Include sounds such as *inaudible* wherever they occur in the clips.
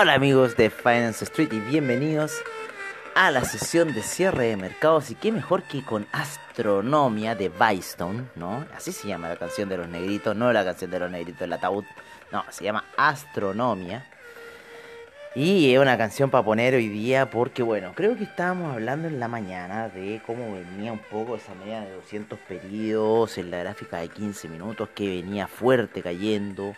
Hola amigos de Finance Street y bienvenidos a la sesión de cierre de mercados y qué mejor que con Astronomia de Bystone, ¿no? Así se llama la canción de los negritos, no la canción de los negritos del ataúd, no, se llama Astronomia. Y es una canción para poner hoy día porque, bueno, creo que estábamos hablando en la mañana de cómo venía un poco esa media de 200 periodos en la gráfica de 15 minutos que venía fuerte cayendo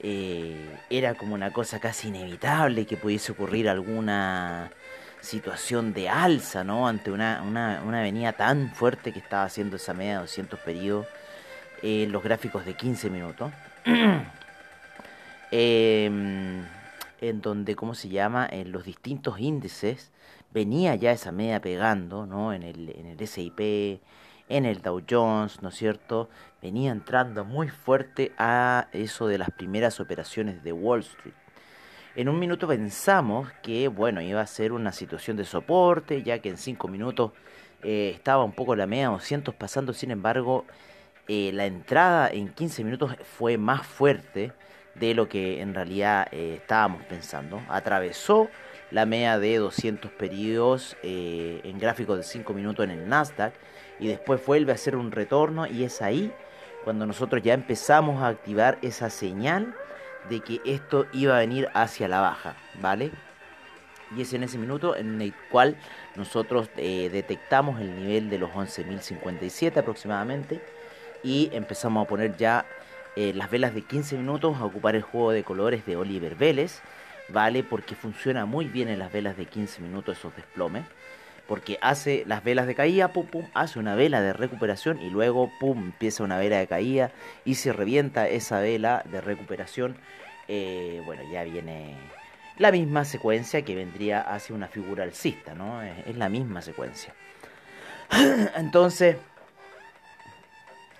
eh, era como una cosa casi inevitable que pudiese ocurrir alguna situación de alza, ¿no? Ante una, una, una avenida tan fuerte que estaba haciendo esa media de 200 periodos en los gráficos de 15 minutos. *clears throat* Em, en donde, ¿cómo se llama? En los distintos índices venía ya esa media pegando, ¿no? En el, en el SIP, en el Dow Jones, ¿no es cierto? Venía entrando muy fuerte a eso de las primeras operaciones de Wall Street. En un minuto pensamos que, bueno, iba a ser una situación de soporte, ya que en 5 minutos eh, estaba un poco la media 200 pasando, sin embargo, eh, la entrada en 15 minutos fue más fuerte de lo que en realidad eh, estábamos pensando. Atravesó la media de 200 periodos en gráficos de 5 minutos en el Nasdaq y después vuelve a hacer un retorno y es ahí cuando nosotros ya empezamos a activar esa señal de que esto iba a venir hacia la baja, ¿vale? Y es en ese minuto en el cual nosotros eh, detectamos el nivel de los 11.057 aproximadamente y empezamos a poner ya eh, las velas de 15 minutos a ocupar el juego de colores de Oliver Vélez, ¿vale? Porque funciona muy bien en las velas de 15 minutos esos desplomes porque hace las velas de caída, pum, pum, hace una vela de recuperación y luego, pum, empieza una vela de caída y se revienta esa vela de recuperación, eh, bueno, ya viene la misma secuencia que vendría hacia una figura alcista, ¿no? Es, la misma secuencia. *clears throat* Entonces,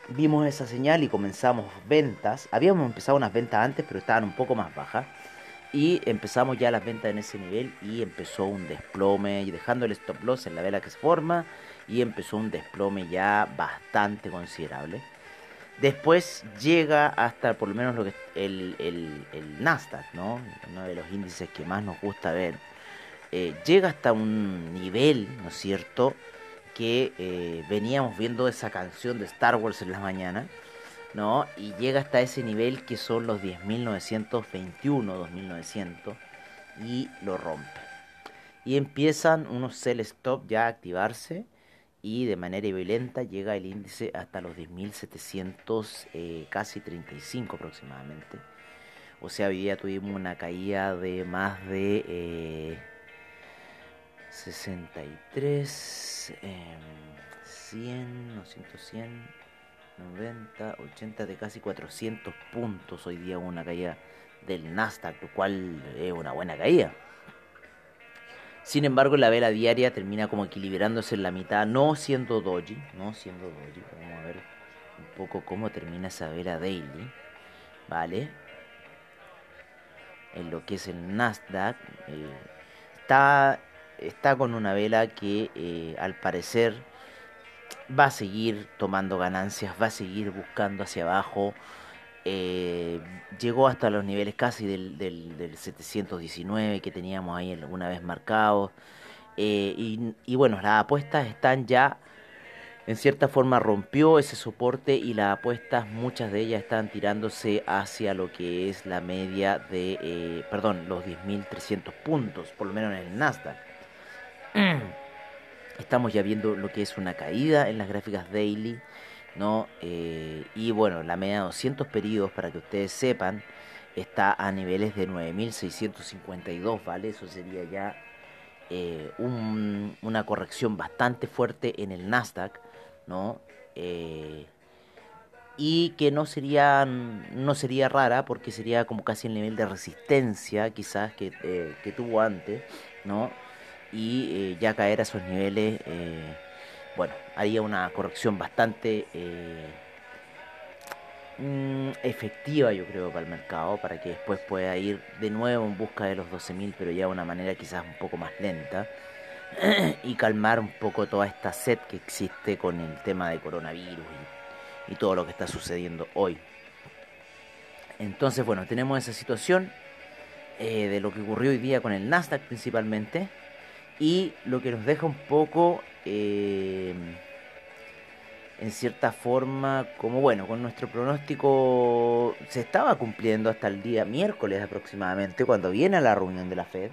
vimos esa señal y comenzamos ventas. Habíamos empezado unas ventas antes, pero estaban un poco más bajas. Y empezamos ya las ventas en ese nivel y empezó un desplome y dejando el stop loss en la vela que se forma y empezó un desplome ya bastante considerable. Después llega hasta por lo menos lo que el, el, Nasdaq, ¿no? uno de los índices que más nos gusta ver. Eh, llega hasta un nivel, ¿no es cierto?, que eh, veníamos viendo esa canción de Star Wars en la mañana ¿no? Y llega hasta ese nivel que son los 10.921, 2.900, y lo rompe. Y empiezan unos sell stop ya a activarse y de manera violenta llega el índice hasta los 10.700, eh, casi 35 aproximadamente. O sea, hoy día tuvimos una caída de más de eh, 63, eh, 100, 200, 100, 90, 80 de casi 400 puntos hoy día una caída del Nasdaq, lo cual es una buena caída. Sin embargo, la vela diaria termina como equilibrándose en la mitad, no siendo doji, no siendo doji. Vamos a ver un poco cómo termina esa vela daily, ¿vale? En lo que es el Nasdaq, eh, está, está con una vela que eh, al parecer va a seguir tomando ganancias, va a seguir buscando hacia abajo. Eh, llegó hasta los niveles casi del, del, 719 que teníamos ahí alguna vez marcados. Eh, y, bueno, las apuestas están ya, en cierta forma rompió ese soporte y las apuestas, muchas de ellas están tirándose hacia lo que es la media de, eh, perdón, los 10.300 puntos, por lo menos en el Nasdaq. Estamos ya viendo lo que es una caída en las gráficas daily, ¿no? Eh, y bueno, la media de 200 periodos, para que ustedes sepan, está a niveles de 9.652, ¿vale? Eso sería ya eh, una corrección bastante fuerte en el Nasdaq, ¿no? Eh, y que no sería, no sería rara porque sería como casi el nivel de resistencia quizás que, que tuvo antes, ¿no? Y ya caer a esos niveles, bueno, haría una corrección bastante Mm, efectiva, yo creo, para el mercado, para que después pueda ir de nuevo en busca de los 12.000, pero ya de una manera quizás un poco más lenta, *clears throat* y calmar un poco toda esta sed que existe con el tema de coronavirus y, todo lo que está sucediendo hoy. Entonces, bueno, tenemos esa situación eh, de lo que ocurrió hoy día con el Nasdaq principalmente, y lo que nos deja un poco... Eh, en cierta forma, como bueno, con nuestro pronóstico se estaba cumpliendo hasta el día miércoles aproximadamente, cuando viene la reunión de la Fed.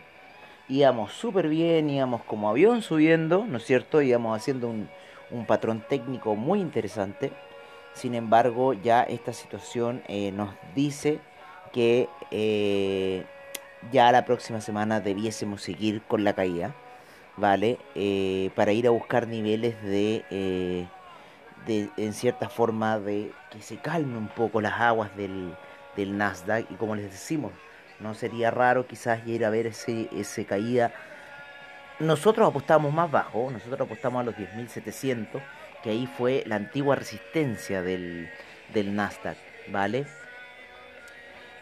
Íbamos súper bien, íbamos como avión subiendo, ¿no es cierto? Íbamos haciendo un, un patrón técnico muy interesante. Sin embargo, ya esta situación eh, nos dice que eh, ya la próxima semana debiésemos seguir con la caída, ¿vale? Eh, para ir a buscar niveles de de, en cierta forma de que se calme un poco las aguas del, del Nasdaq y como les decimos, no sería raro quizás ir a ver ese, ese caída. Nosotros apostamos más bajo, nosotros apostamos a los 10.700, que ahí fue la antigua resistencia del, del Nasdaq, ¿vale?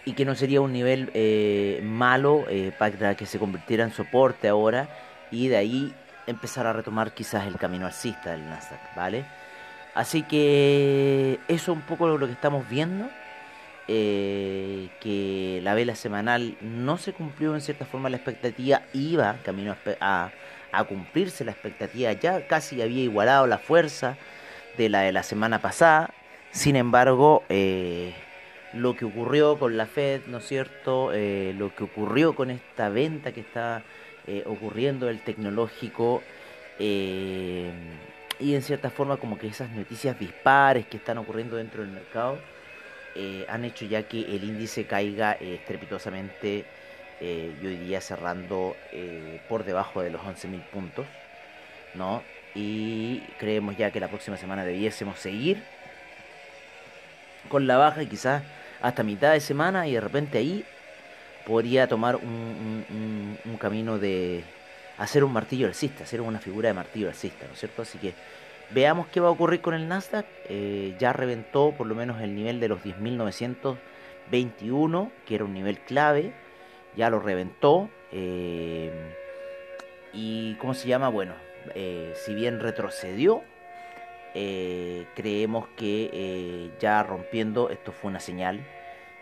Y que no sería un nivel eh, malo eh, para que se convirtiera en soporte ahora y de ahí empezar a retomar quizás el camino alcista del Nasdaq, ¿vale? Así que eso es un poco lo que estamos viendo. Eh, que la vela semanal no se cumplió en cierta forma la expectativa, iba camino a, cumplirse la expectativa, ya casi había igualado la fuerza de la de la semana pasada. Sin embargo, eh, lo que ocurrió con la Fed, ¿no es cierto? Eh, lo que ocurrió con esta venta que está ocurriendo el tecnológico y en cierta forma como que esas noticias dispares que están ocurriendo dentro del mercado eh, han hecho ya que el índice caiga eh, estrepitosamente eh, y hoy día cerrando por debajo de los 11.000 puntos, ¿no? Y creemos ya que la próxima semana debiésemos seguir con la baja y quizás hasta mitad de semana y de repente ahí podría tomar un, un camino de, hacer un martillo alcista, hacer una figura de martillo alcista, ¿no es cierto? Así que veamos qué va a ocurrir con el Nasdaq. Eh, ya reventó por lo menos el nivel de los 10.921, que era un nivel clave, ya lo reventó. Eh, y ¿cómo se llama? Bueno, eh, si bien retrocedió, creemos que ya rompiendo, esto fue una señal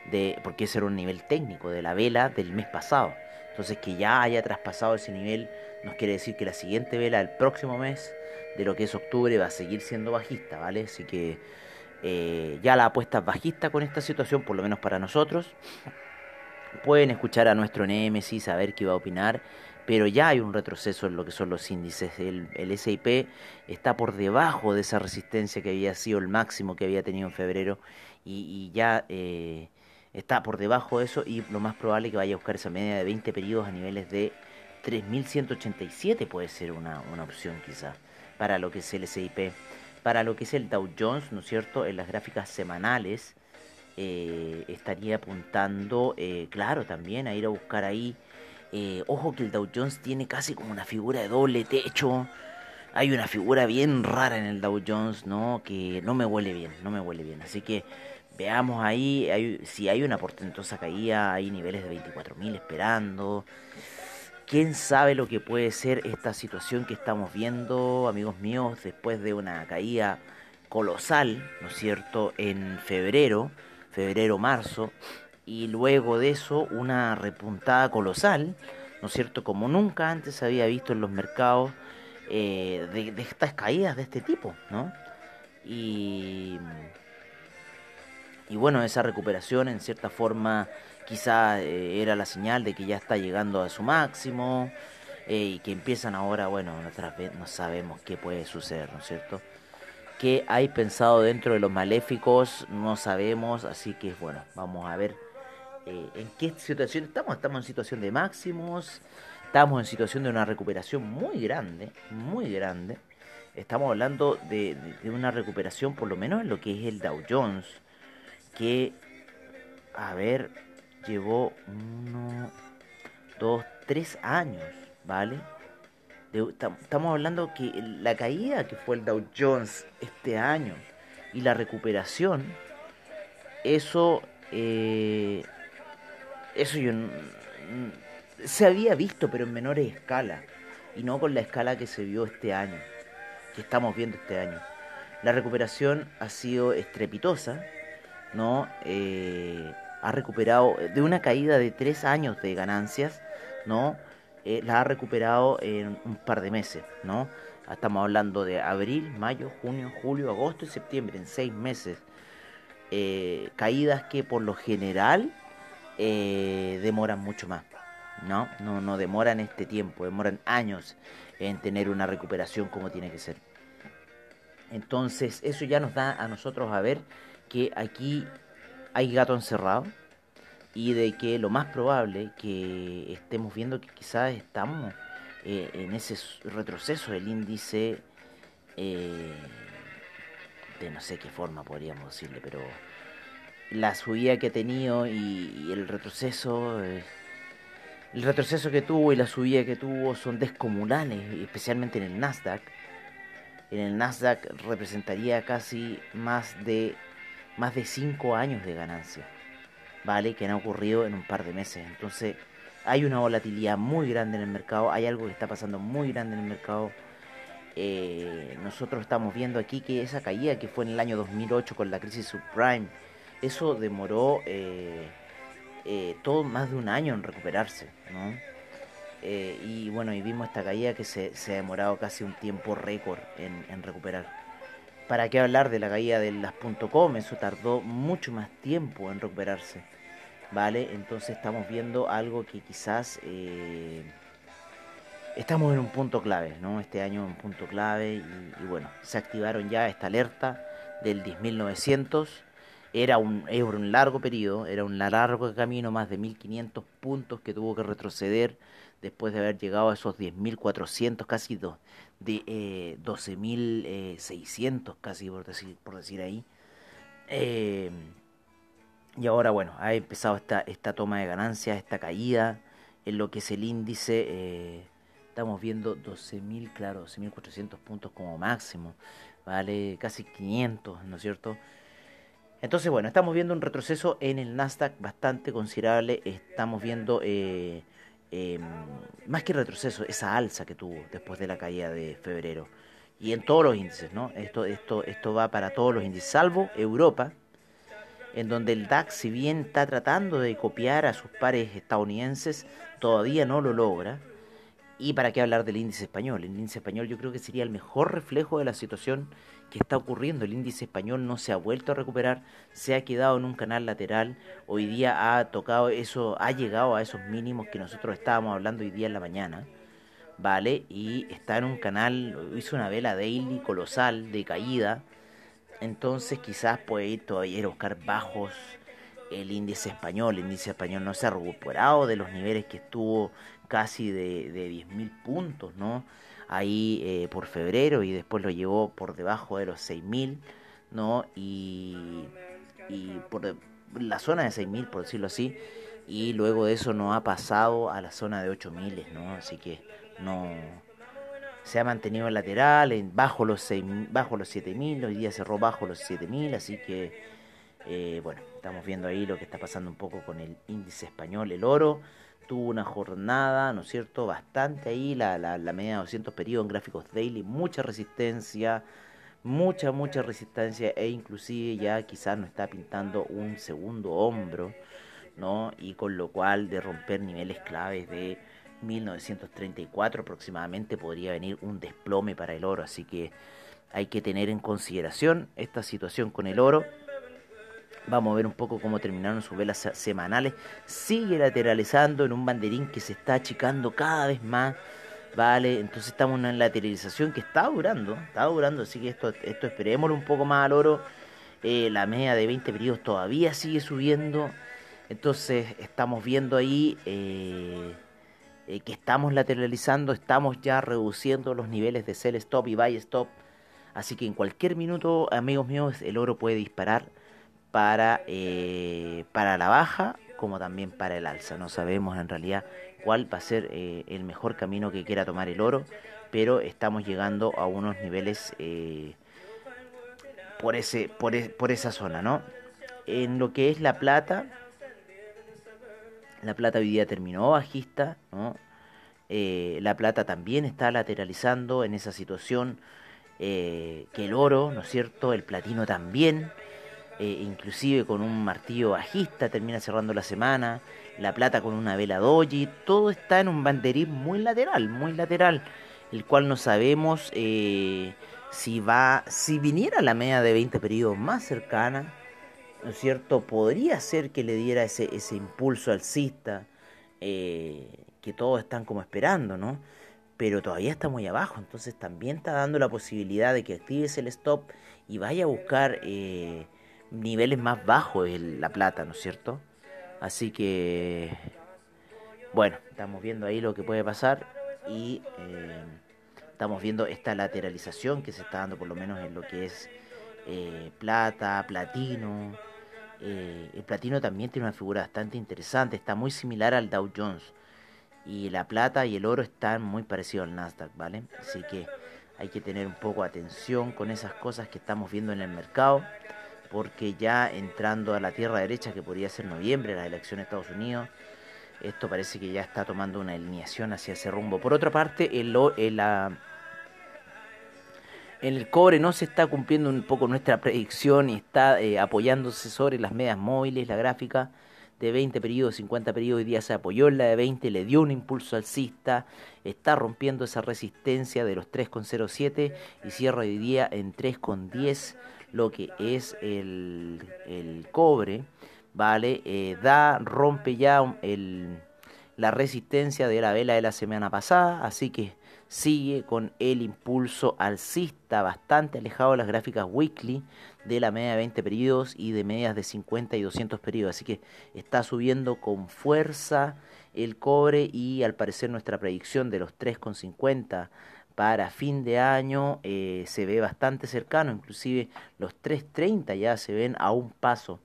de, porque ese era un nivel técnico de la vela del mes pasado. Entonces que ya haya traspasado ese nivel nos quiere decir que la siguiente vela del próximo mes, de lo que es octubre, va a seguir siendo bajista, ¿vale? Así que eh, ya la apuesta es bajista con esta situación, por lo menos para nosotros. Pueden escuchar a nuestro Nemesis, saber qué va a opinar, pero ya hay un retroceso en lo que son los índices. El, el SIP está por debajo de esa resistencia que había sido el máximo que había tenido en febrero y, ya... Eh, está por debajo de eso y lo más probable es que vaya a buscar esa media de 20 periodos a niveles de 3187 puede ser una, opción quizás para lo que es el SIP. Para lo que es el Dow Jones, ¿no es cierto? En las gráficas semanales eh, estaría apuntando, eh, claro, también a ir a buscar ahí. Eh, ojo que el Dow Jones tiene casi como una figura de doble techo. Hay una figura bien rara en el Dow Jones, ¿no? Que no me huele bien, no me huele bien. Así que Veamos ahí si hay una portentosa caída, hay niveles de 24.000 esperando. ¿Quién sabe lo que puede ser esta situación que estamos viendo, amigos míos, después de una caída colosal, ¿no es cierto?, en febrero, febrero-marzo, y luego de eso una repuntada colosal, ¿no es cierto?, como nunca antes se había visto en los mercados eh, de estas caídas de este tipo, ¿no? Y y bueno, esa recuperación en cierta forma quizá eh, era la señal de que ya está llegando a su máximo eh, y que empiezan ahora, bueno, otra vez no sabemos qué puede suceder, ¿no es cierto? ¿Qué hay pensado dentro de los maléficos? No sabemos, así que bueno, vamos a ver eh, en qué situación estamos. Estamos en situación de máximos, estamos en situación de una recuperación muy grande, muy grande. Estamos hablando de, una recuperación por lo menos en lo que es el Dow Jones, que, a ver, llevó uno, dos, tres años, ¿vale? estamos hablando que la caída que fue el Dow Jones este año y la recuperación, eso, eh, eso yo se había visto, pero en menores escala, y no con la escala que se vio este año, que estamos viendo este año. La recuperación ha sido estrepitosa, ¿no? Eh, ha recuperado de una caída de tres años de ganancias, ¿no? Eh, la ha recuperado en un par de meses, ¿no? Estamos hablando de abril, mayo, junio, julio, agosto y septiembre, en seis meses. Eh, caídas que por lo general demoran mucho más. ¿no? No, no demoran este tiempo, demoran años en tener una recuperación como tiene que ser. Entonces, eso ya nos da a nosotros a ver que aquí hay gato encerrado y de que lo más probable que estemos viendo que quizás estamos eh, en ese retroceso del índice eh, de no sé qué forma podríamos decirle, pero la subida que ha tenido y, el retroceso eh, el retroceso que tuvo y la subida que tuvo son descomunales, especialmente en el Nasdaq. En el Nasdaq representaría casi más de más de 5 años de ganancia, ¿vale? Que han ocurrido en un par de meses. Entonces, hay una volatilidad muy grande en el mercado, hay algo que está pasando muy grande en el mercado. Eh, nosotros estamos viendo aquí que esa caída que fue en el año 2008 con la crisis subprime, eso demoró eh, eh, todo más de un año en recuperarse, ¿no? Y bueno, y vimos esta caída que se, se ha demorado casi un tiempo récord en, recuperar. ¿Para qué hablar de la caída de las .com? Eso tardó mucho más tiempo en recuperarse, ¿vale? Entonces estamos viendo algo que quizás eh, estamos en un punto clave, ¿no? Este año un punto clave y, bueno, se activaron ya esta alerta del 10.900 era un, un largo periodo, era un largo camino, más de 1500 puntos que tuvo que retroceder después de haber llegado a esos 10.400, casi dos, de eh, 12.600, casi por decir, por decir ahí. Eh, y ahora, bueno, ha empezado esta, esta toma de ganancias, esta caída en lo que es el índice. Eh, estamos viendo 12.000, claro, 12.400 puntos como máximo, ¿vale? Casi 500, ¿no es cierto? Entonces, bueno, estamos viendo un retroceso en el Nasdaq bastante considerable. Estamos viendo, eh, em, más que retroceso, esa alza que tuvo después de la caída de febrero. Y en todos los índices, ¿no? Esto, esto, esto va para todos los índices, salvo Europa, en donde el DAX, si bien está tratando de copiar a sus pares estadounidenses, todavía no lo logra. Y para qué hablar del índice español. El índice español yo creo que sería el mejor reflejo de la situación que está ocurriendo. El índice español no se ha vuelto a recuperar, se ha quedado en un canal lateral. Hoy día ha tocado eso, ha llegado a esos mínimos que nosotros estábamos hablando hoy día en la mañana. ¿Vale? Y está en un canal, hizo una vela daily colosal de caída. Entonces quizás puede ir todavía a buscar bajos el índice español. El índice español no se ha recuperado de los niveles que estuvo casi de, de 10.000 puntos, ¿no? Ahí eh, por febrero y después lo llevó por debajo de los 6.000, ¿no? Y, y por la zona de 6.000, por decirlo así, y luego de eso no ha pasado a la zona de 8.000, ¿no? Así que no se ha mantenido en lateral, en, bajo los 6, bajo los 7000, hoy día cerró bajo los 7000, así que eh, bueno, estamos viendo ahí lo que está pasando un poco con el índice español, el oro tuvo una jornada, ¿no es cierto?, bastante ahí, la, la, media de 200 periodos en gráficos daily, mucha resistencia, mucha, mucha resistencia e inclusive ya quizás no está pintando un segundo hombro, ¿no? Y con lo cual de romper niveles claves de 1934 aproximadamente podría venir un desplome para el oro, así que hay que tener en consideración esta situación con el oro Vamos a ver un poco cómo terminaron sus velas semanales. Sigue lateralizando en un banderín que se está achicando cada vez más. Vale, entonces estamos en una lateralización que está durando, está durando, así que esto, esto esperémoslo un poco más al oro. Eh, la media de 20 periodos todavía sigue subiendo. Entonces estamos viendo ahí eh, eh, que estamos lateralizando, estamos ya reduciendo los niveles de sell stop y buy stop. Así que en cualquier minuto, amigos míos, el oro puede disparar para, eh, para la baja como también para el alza. No sabemos en realidad cuál va a ser eh, el mejor camino que quiera tomar el oro, pero estamos llegando a unos niveles eh, por, ese, por, e, por esa zona, ¿no? En lo que es la plata, la plata hoy día terminó bajista, ¿no? Eh, la plata también está lateralizando en esa situación que el oro, ¿no es cierto? El platino también. Eh, inclusive con un martillo bajista termina cerrando la semana, la plata con una vela doji, todo está en un banderín muy lateral, muy lateral, el cual no sabemos eh, si va, si viniera la media de 20 periodos más cercana, ¿no es cierto? Podría ser que le diera ese, ese impulso alcista eh, que todos están como esperando, ¿no? Pero todavía está muy abajo, entonces también está dando la posibilidad de que actives el stop y vaya a buscar niveles más bajos en la plata, ¿no es cierto? Así que, bueno, estamos viendo ahí lo que puede pasar y eh, estamos viendo esta lateralización que se está dando por lo menos en lo que es eh, plata, platino. Eh, el platino también tiene una figura bastante interesante, está muy similar al Dow Jones. Y la plata y el oro están muy parecidos al Nasdaq, ¿vale? Así que hay que tener un poco atención con esas cosas que estamos viendo en el mercado porque ya entrando a la tierra derecha, que podría ser noviembre, las elecciones de Estados Unidos, esto parece que ya está tomando una alineación hacia ese rumbo. Por otra parte, el, el, en el cobre no se está cumpliendo un poco nuestra predicción y está eh, apoyándose sobre las medias móviles, la gráfica de 20 periodos, 50 periodos, hoy día se apoyó en la de 20, le dio un impulso alcista, está rompiendo esa resistencia de los 3,07 y cierra hoy día en 3,10 lo que es el, el cobre, ¿vale? Eh, da, rompe ya el, la resistencia de la vela de la semana pasada, así que sigue con el impulso alcista bastante alejado de las gráficas weekly de la media de 20 periodos y de medias de 50 y 200 periodos, así que está subiendo con fuerza el cobre y al parecer nuestra predicción de los 3,50 para fin de año eh, se ve bastante cercano, inclusive los 3.30 ya se ven a un paso,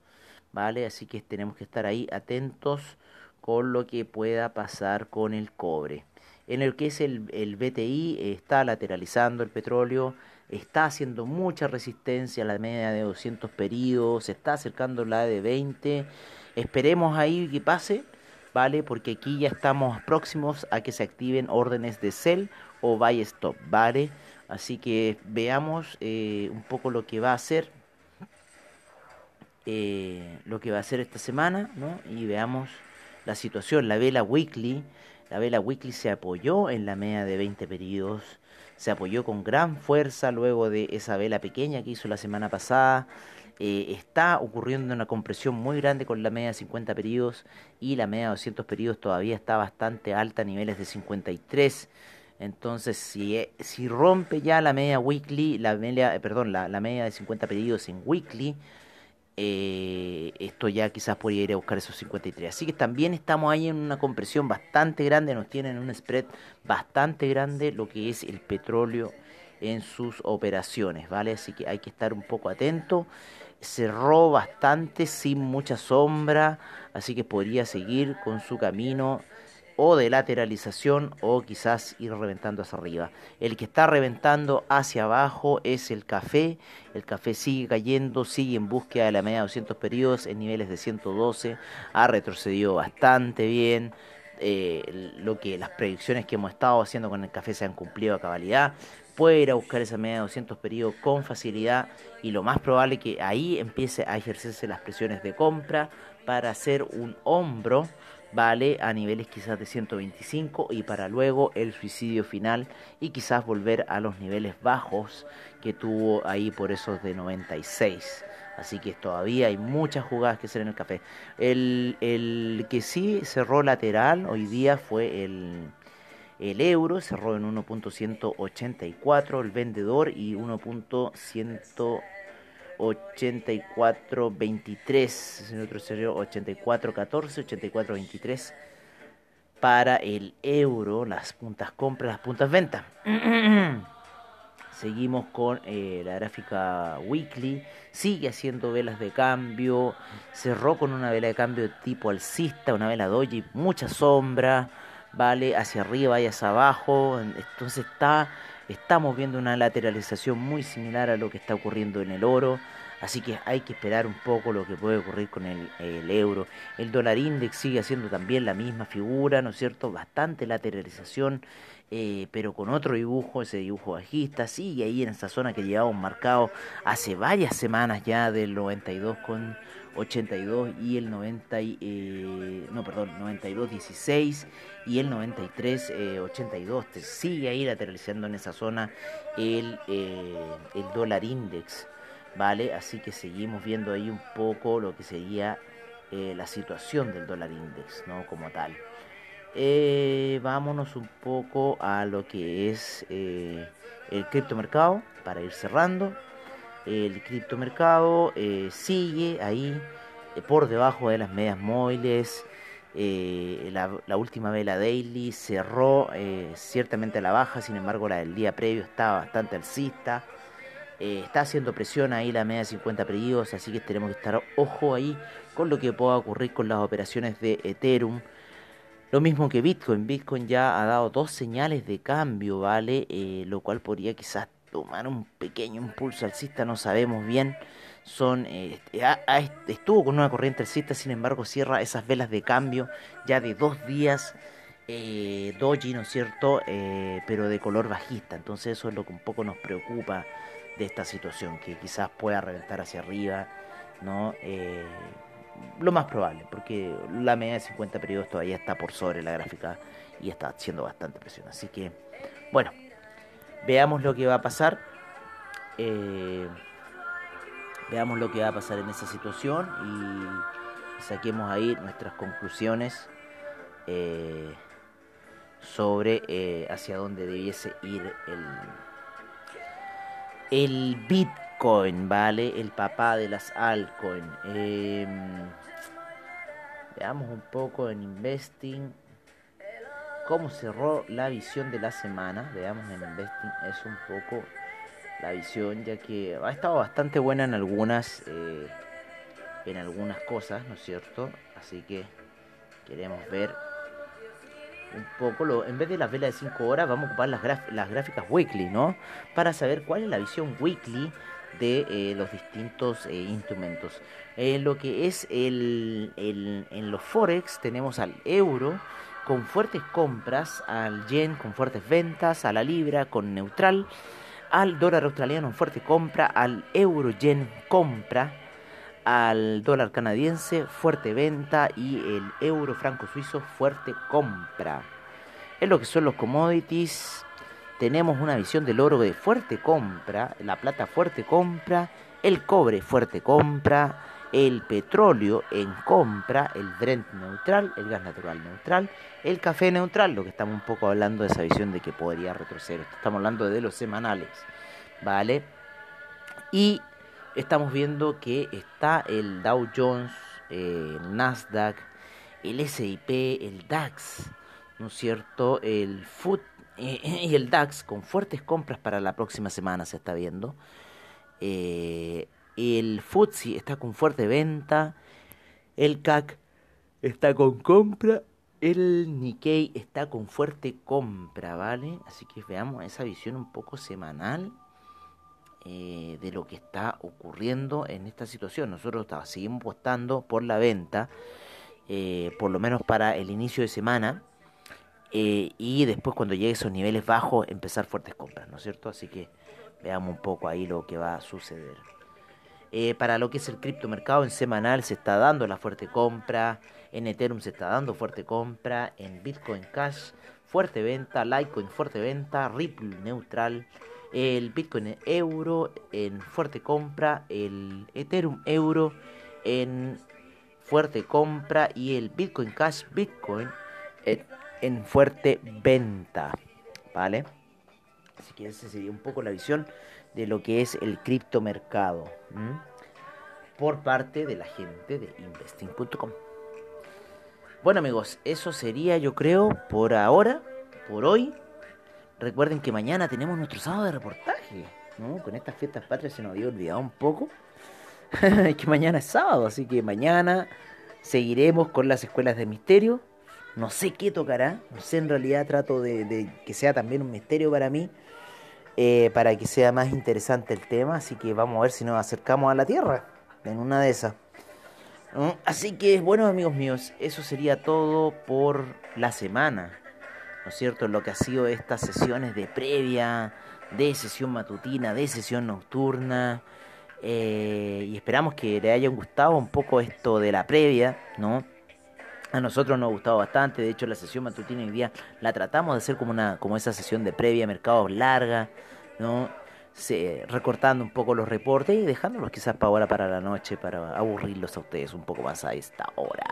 ¿vale? Así que tenemos que estar ahí atentos con lo que pueda pasar con el cobre. En el que es el, el BTI, está lateralizando el petróleo, está haciendo mucha resistencia a la media de 200 periodos, se está acercando la de 20. Esperemos ahí que pase, ¿vale? Porque aquí ya estamos próximos a que se activen órdenes de sell o buy stop, ¿vale? Así que veamos eh, un poco lo que va a hacer. Eh, lo que va a hacer esta semana, ¿no? Y veamos la situación. La vela weekly, la vela weekly se apoyó en la media de 20 periodos, se apoyó con gran fuerza luego de esa vela pequeña que hizo la semana pasada. Eh, está ocurriendo una compresión muy grande con la media de 50 periodos y la media de 200 periodos todavía está bastante alta niveles de 53 entonces, si, e, si rompe ya la media weekly, la media, eh, perdón, la, la media de 50 pedidos en weekly, eh, esto ya quizás podría ir a buscar esos 53. Así que también estamos ahí en una compresión bastante grande, nos tienen un spread bastante grande lo que es el petróleo en sus operaciones, ¿vale? Así que hay que estar un poco atento. Cerró bastante sin mucha sombra, así que podría seguir con su camino o de lateralización o quizás ir reventando hacia arriba. El que está reventando hacia abajo es el café. El café sigue cayendo, sigue en búsqueda de la media de 200 periodos en niveles de 112. Ha retrocedido bastante bien. Eh, lo que las predicciones que hemos estado haciendo con el café se han cumplido a cabalidad. Puede ir a buscar esa media de 200 periodos con facilidad y lo más probable que ahí empiece a ejercerse las presiones de compra para hacer un hombro vale a niveles quizás de 125 y para luego el suicidio final y quizás volver a los niveles bajos que tuvo ahí por esos de 96. Así que todavía hay muchas jugadas que hacer en el café. El, el que sí cerró lateral hoy día fue el, el euro, cerró en 1.184 el vendedor y 1.100 84-23, el otro sería 84-14, 84-23 para el euro, las puntas compras, las puntas ventas. *clears throat* Seguimos con eh, la gráfica weekly. Sigue haciendo velas de cambio. Cerró con una vela de cambio tipo alcista, una vela doji, mucha sombra. Vale, hacia arriba y hacia abajo. Entonces está, estamos viendo una lateralización muy similar a lo que está ocurriendo en el oro. Así que hay que esperar un poco lo que puede ocurrir con el, euro. El dólar index sigue haciendo también la misma figura, ¿no es cierto? Bastante lateralización, eh, pero con otro dibujo, ese dibujo bajista. Sigue ahí en esa zona que llevamos marcado hace varias semanas ya del 92 con 82 y el 90 eh, no perdón 92 16 y el 93 82 sigue ahí lateralizando en esa zona el, eh, el dólar index ¿vale? Así que seguimos viendo ahí un poco lo que sería eh, la situación del dólar index, ¿no? Como tal. Eh, vámonos un poco a lo que es eh, el criptomercado para ir cerrando. El criptomercado sigue ahí por debajo de las medias móviles. La, la, última vela daily cerró ciertamente a la baja, sin embargo la del día previo estaba bastante alcista. Eh, está haciendo presión ahí la media 50 periodos, así que tenemos que estar ojo ahí con lo que pueda ocurrir con las operaciones de Ethereum. Lo mismo que Bitcoin. Bitcoin ya ha dado dos señales de cambio, ¿vale? Eh, lo cual podría quizás tomar un pequeño impulso alcista, no sabemos bien. Son, eh, estuvo con una corriente alcista, sin embargo cierra esas velas de cambio ya de dos días. doji, ¿no es cierto? pero de color bajista. Entonces eso es lo que un poco nos preocupa de esta situación, que quizás pueda reventar hacia arriba, ¿no? Eh, lo más probable, porque la media de 50 periodos todavía está por sobre la gráfica y está haciendo bastante presión. Así que, bueno, veamos lo que va a pasar. Eh, veamos lo que va a pasar en esa situación y saquemos ahí nuestras conclusiones eh, sobre hacia dónde debiese ir el el Bitcoin, ¿vale? El papá de las altcoins. Em, veamos un poco en Investing. Cómo cerró la visión de la semana. Veamos en Investing. Es un poco la visión, ya que ha estado bastante buena en algunas, eh, en algunas cosas, ¿no es cierto? Así que queremos ver un poco, en vez de las velas de 5 horas, vamos a ocupar las, las gráficas weekly, ¿no? Para saber cuál es la visión weekly de eh, los distintos eh, instrumentos. Eh, lo que es el, en los forex tenemos al euro con fuertes compras, al yen con fuertes ventas, a la libra con neutral, al dólar australiano fuerte compra, al euro yen compra, al dólar canadiense, fuerte venta y el euro franco suizo, fuerte compra. En lo que son los commodities, tenemos una visión del oro de fuerte compra, la plata fuerte compra, el cobre fuerte compra, el petróleo en compra, el Brent neutral, el gas natural neutral, el café neutral, lo que estamos un poco hablando de esa visión de que podría retroceder. Estamos hablando de los semanales, ¿vale? Y estamos viendo que está el Dow Jones, el Nasdaq, el SIP, el DAX, ¿no es cierto? El FUT eh, *laughs* y el DAX con fuertes compras para la próxima semana se está viendo. Eh, el FTSE está con fuerte venta. El CAC está con compra. El Nikkei está con fuerte compra, ¿vale? Así que veamos esa visión un poco semanal eh, de lo que está ocurriendo en esta situación. Nosotros seguimos apostando por la venta, eh, por lo menos para el inicio de semana, eh, y después cuando llegue a esos niveles bajos empezar fuertes compras, ¿no es cierto? Así que veamos un poco ahí lo que va a suceder. Para lo que es el criptomercado en semanal se está dando la fuerte compra, en Ethereum se está dando fuerte compra, en Bitcoin Cash fuerte venta, Litecoin fuerte venta, Ripple neutral, el Bitcoin euro en fuerte compra, el Ethereum euro en fuerte compra y el Bitcoin Cash Bitcoin en, fuerte venta, ¿vale? Así que esa sería un poco la visión de lo que es el criptomercado por parte de la gente de investing.com. Bueno amigos, eso sería yo creo por ahora, por hoy. Recuerden que mañana tenemos nuestro sábado de reportaje, ¿no? Con estas fiestas patrias se nos había olvidado un poco. *laughs* que mañana es sábado, así que mañana seguiremos con las escuelas de misterio. No sé qué tocará, no sé, en realidad trato de, que sea también un misterio para mí, eh, para que sea más interesante el tema, así que vamos a ver si nos acercamos a la Tierra en una de esas. Así que, bueno amigos míos, eso sería todo por la semana, ¿no es cierto? Lo que ha sido estas sesiones de previa, de sesión matutina, de sesión nocturna. Eh, y esperamos que le haya gustado un poco esto de la previa, ¿no? A nosotros nos ha gustado bastante, de hecho la sesión matutina hoy día la tratamos de hacer como una como esa sesión de previa, mercados larga, ¿no? recortando un poco los reportes y dejándolos quizás para ahora para la noche para aburrirlos a ustedes un poco más a esta hora.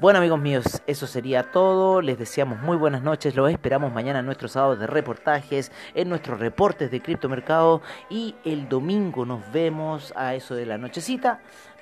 Bueno amigos míos, eso sería todo. Les deseamos muy buenas noches. Los esperamos mañana en nuestros sábados de reportajes, en nuestros reportes de criptomercado y el domingo nos vemos a eso de la nochecita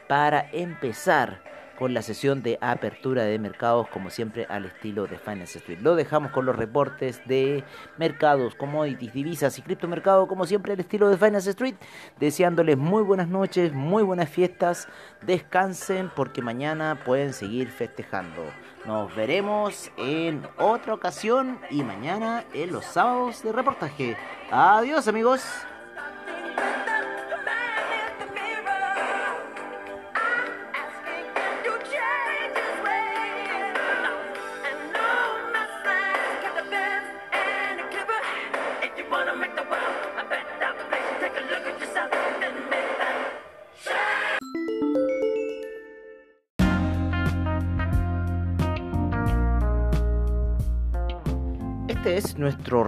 para empezar con la sesión de apertura de mercados, como siempre, al estilo de Finance Street. Lo dejamos con los reportes de mercados, commodities, divisas y criptomercado, como siempre, al estilo de Finance Street. Deseándoles muy buenas noches, muy buenas fiestas. Descansen porque mañana pueden seguir festejando. Nos veremos en otra ocasión y mañana en los sábados de reportaje. Adiós, amigos.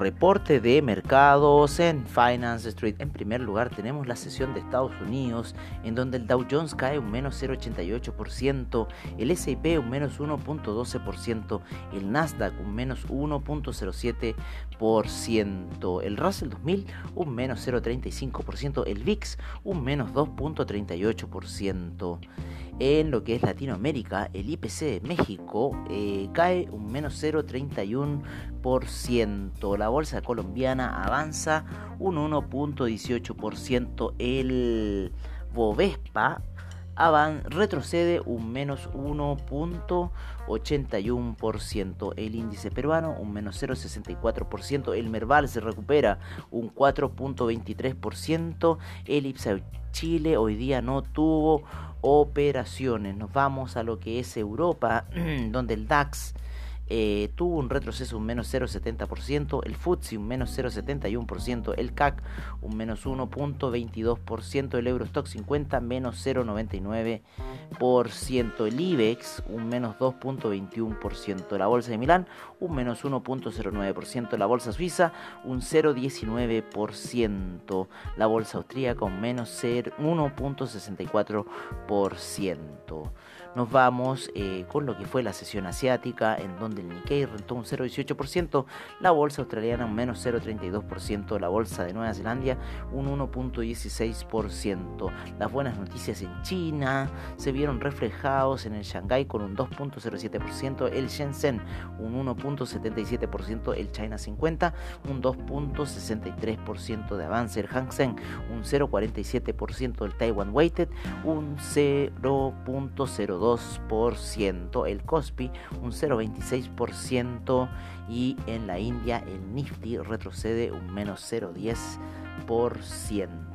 Reporte de mercados en Finance Street. En primer lugar tenemos la sesión de Estados Unidos, en donde el Dow Jones cae un menos 0,88%, el S&P un menos 1,12%, el Nasdaq un menos 1,07%, el Russell 2000 un menos 0,35%, el VIX un menos 2,38%. En lo que es Latinoamérica, el IPC de México eh, cae un menos 0,31%. La bolsa colombiana avanza un 1.18%. El Bovespa retrocede un menos 1.81%, el índice peruano un menos 0.64%, el Merval se recupera un 4.23%, el IPSA Chile hoy día no tuvo operaciones. Nos vamos a lo que es Europa, *clears throat* donde el DAX eh, tuvo un retroceso un menos 0,70%, el FTSE un menos 0,71%, el CAC un menos 1,22%, el Eurostock 50 menos 0,99%, el IBEX un menos 2,21%, la Bolsa de Milán un menos 1,09%, la Bolsa Suiza un 0,19%, la Bolsa Austríaca un menos 1,64%. Nos vamos eh, con lo que fue la sesión asiática, en donde el Nikkei rentó un 0,18%, la bolsa australiana un menos 0,32%, la bolsa de Nueva Zelanda un 1,16%. Las buenas noticias en China se vieron reflejados en el Shanghai con un 2,07%, el Shenzhen un 1,77%, el China 50 un 2,63% de avance, el Hang Seng un 0,47%, el Taiwan Weighted un 0,02% el Kospi un 0,26% y en la India el Nifty retrocede un menos 0,10%.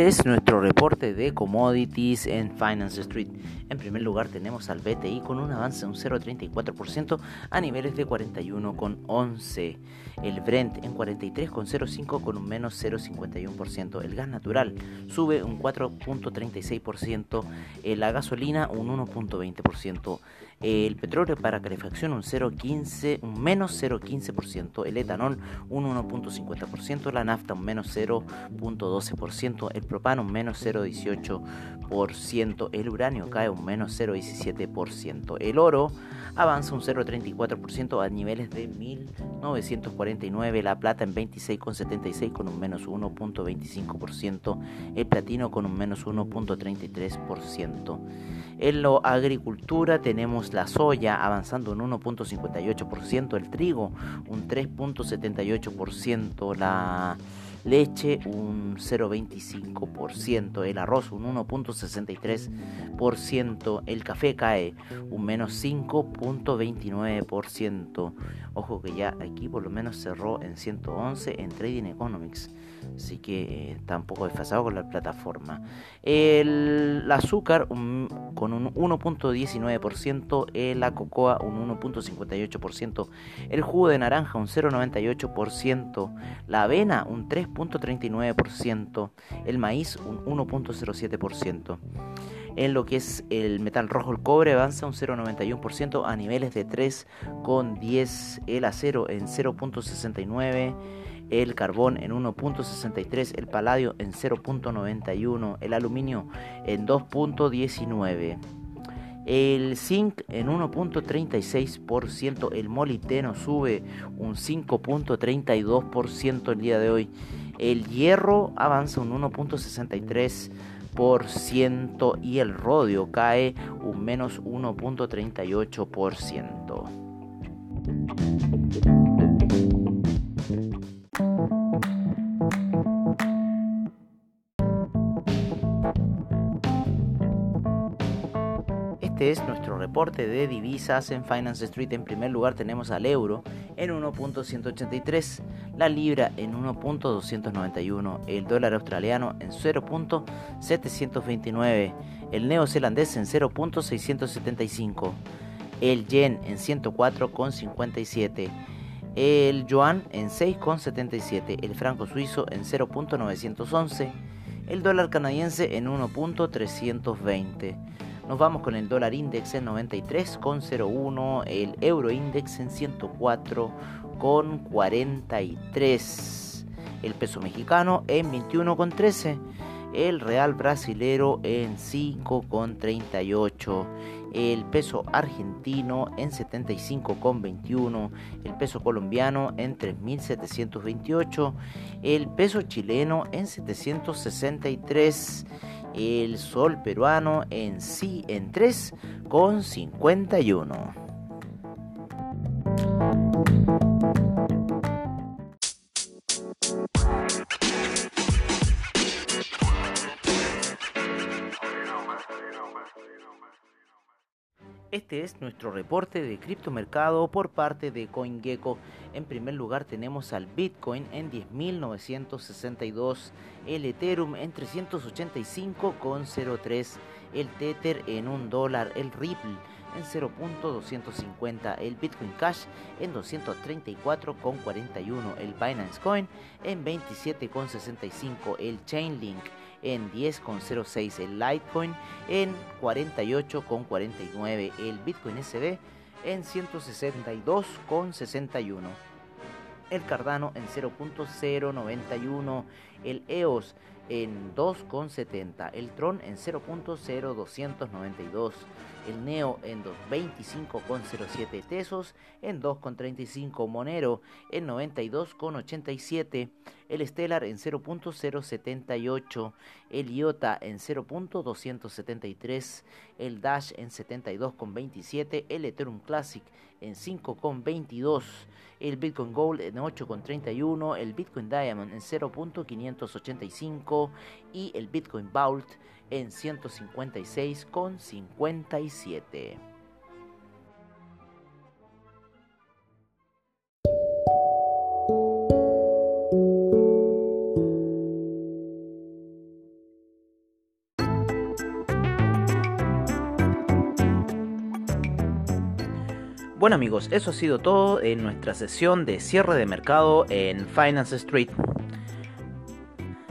Este es nuestro reporte de commodities en Finance Street. En primer lugar tenemos al BTI con un avance de un 0,34% a niveles de 41,11. El Brent en 43,05 con un menos 0,51%. El gas natural sube un 4,36%. La gasolina un 1,20% el petróleo para calefacción un 0,15, un menos 0,15%, el etanol un 1,50%, la nafta un menos 0,12%, el propano un menos 0,18%. El uranio cae un menos 0,17%, el oro avanza un 0,34% a niveles de 1949, la plata en 26,76 con un menos 1,25%, el platino con un menos 1,33%. En la agricultura tenemos la soya avanzando un 1.58%, el trigo un 3.78%, la leche un 0,25%, el arroz un 1.63%, el café cae un menos 5.29%. Ojo que ya aquí por lo menos cerró en 111 en Trading Economics así que eh, está un poco desfasado con la plataforma. El, azúcar con un 1.19%, la cocoa un 1.58%, el jugo de naranja un 0.98%, la avena un 3.39%, el maíz un 1.07%. En lo que es el metal rojo, el cobre avanza un 0.91% a niveles de 3.10, el acero en 0.69% el carbón en 1.63, el paladio en 0.91, el aluminio en 2.19. El zinc en 1.36%, el moliteno sube un 5.32% el día de hoy. El hierro avanza un 1.63% y el rodio cae un menos 1.38%. Este es nuestro reporte de divisas en Finance Street. En primer lugar tenemos al euro en 1.183, la libra en 1.291, el dólar australiano en 0.729, el neozelandés en 0.675, el yen en 104.57, el yuan en 6.77, el franco suizo en 0.911, el dólar canadiense en 1.320. Nos vamos con el dólar index en 93,01, el euro index en 104,43, el peso mexicano en 21,13, el real brasilero en 5,38 el peso argentino en 75,21, el peso colombiano en 3.728, el peso chileno en 763 el sol peruano en sí en 3,51. Este es nuestro reporte de criptomercado por parte de CoinGecko. En primer lugar tenemos al Bitcoin en 10.962, el Ethereum en 385,03, el Tether en 1 dólar, el Ripple en 0.250, el Bitcoin Cash en 234,41, el Binance Coin en 27,65, el Chainlink en 10,06 el Litecoin, en 48,49 el Bitcoin SB, en 162,61 el Cardano en 0.091, el EOS en 2,70, el Tron en 0.0292, el Neo en 25,07 Tesos, en 2,35 Monero en 92,87, el Stellar en 0.078, el IOTA en 0.273, el Dash en 72,27, el Ethereum Classic en 5,22, el Bitcoin Gold en 8,31, el Bitcoin Diamond en 0.585 y el Bitcoin Vault en 156,57. Bueno amigos, eso ha sido todo en nuestra sesión de cierre de mercado en Finance Street.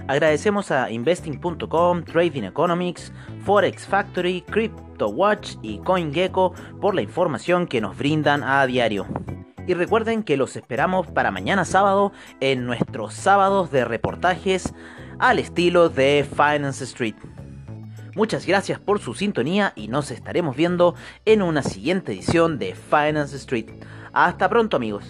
Agradecemos a investing.com, Trading Economics, Forex Factory, CryptoWatch y CoinGecko por la información que nos brindan a diario. Y recuerden que los esperamos para mañana sábado en nuestros sábados de reportajes al estilo de Finance Street. Muchas gracias por su sintonía y nos estaremos viendo en una siguiente edición de Finance Street. Hasta pronto amigos.